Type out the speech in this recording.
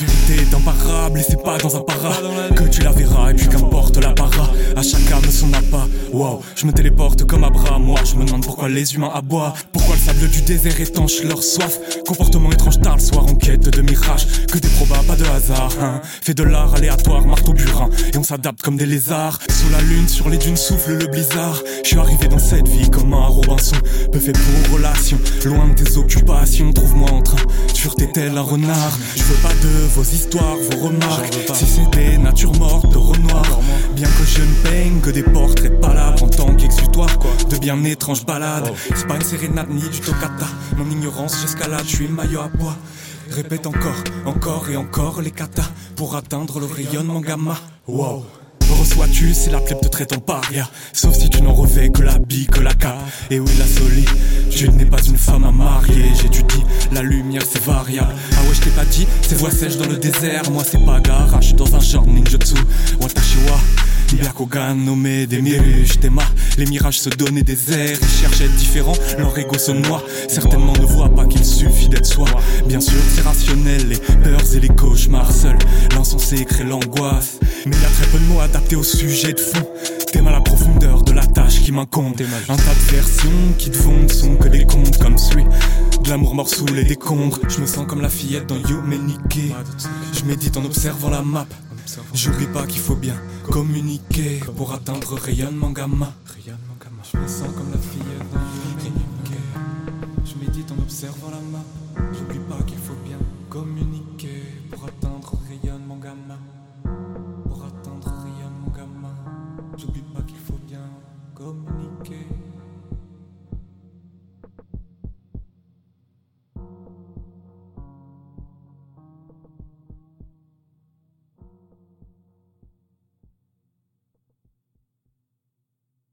Vérité est imparable et c'est pas dans un para que tu la verras et puis. À chaque âme son appât. Wow, je me téléporte comme Abraham. Moi, je me demande pourquoi les humains aboient. Pourquoi le sable du désert étanche leur soif? Comportement étrange tard le soir en quête de mirages. Que des probas, pas de hasard. Hein. Fait de l'art aléatoire, marteau burin. Et on s'adapte comme des lézards. Sous la lune, sur les dunes souffle le blizzard. Je suis arrivé dans cette vie comme un Robinson. Peu fait pour relation. Loin de tes occupations, trouve-moi en train. Sûreté tel un renard? Je veux pas de vos histoires, vos remarques. Si c'était nature morte de de bien étranges balades. C'est pas une sérénade ni du toccata. Mon ignorance, j'escalade, je suis le maillot à poids. Répète encore, encore et encore les katas pour atteindre le rayonnement gamma. Wow. Reçois-tu si la plèbe te traite en paria Sauf si tu n'en revêts que la bille, que la cape Et oui la solide, je n'ai pas une femme à marier J'étudie, la lumière c'est variable Ah ouais je t'ai pas dit, c'est voix sèche dans le désert Moi c'est pas garage, dans un genre ninjutsu Byakugan nommé des miruches, des Les mirages se donnaient des airs, ils cherchent à être différents, leur ego se noie. Certainement ne voient pas qu'il suffit d'être soi. Bien sûr, c'est rationnel, les peurs et les cauchemars seuls. L'insensé crée l'angoisse. Mais il y a très peu de mots adaptés au sujet de fond. T'es mal à la profondeur de la tâche qui m'incombe. Un tas de versions qui te font sont que des contes comme celui de l'amour mort sous les décombres. Je me sens comme la fillette dans Niké. Je médite en observant la map. J'oublie pas qu'il faut bien communiquer pour atteindre rayonnement gamma. Je me sens comme la fillette dans. Je médite en observant la map. J'oublie pas qu'il faut bien communiquer pour atteindre rayonnement gamma. Pour atteindre rayonnement gamma. J'oublie pas qu'il faut bien communiquer.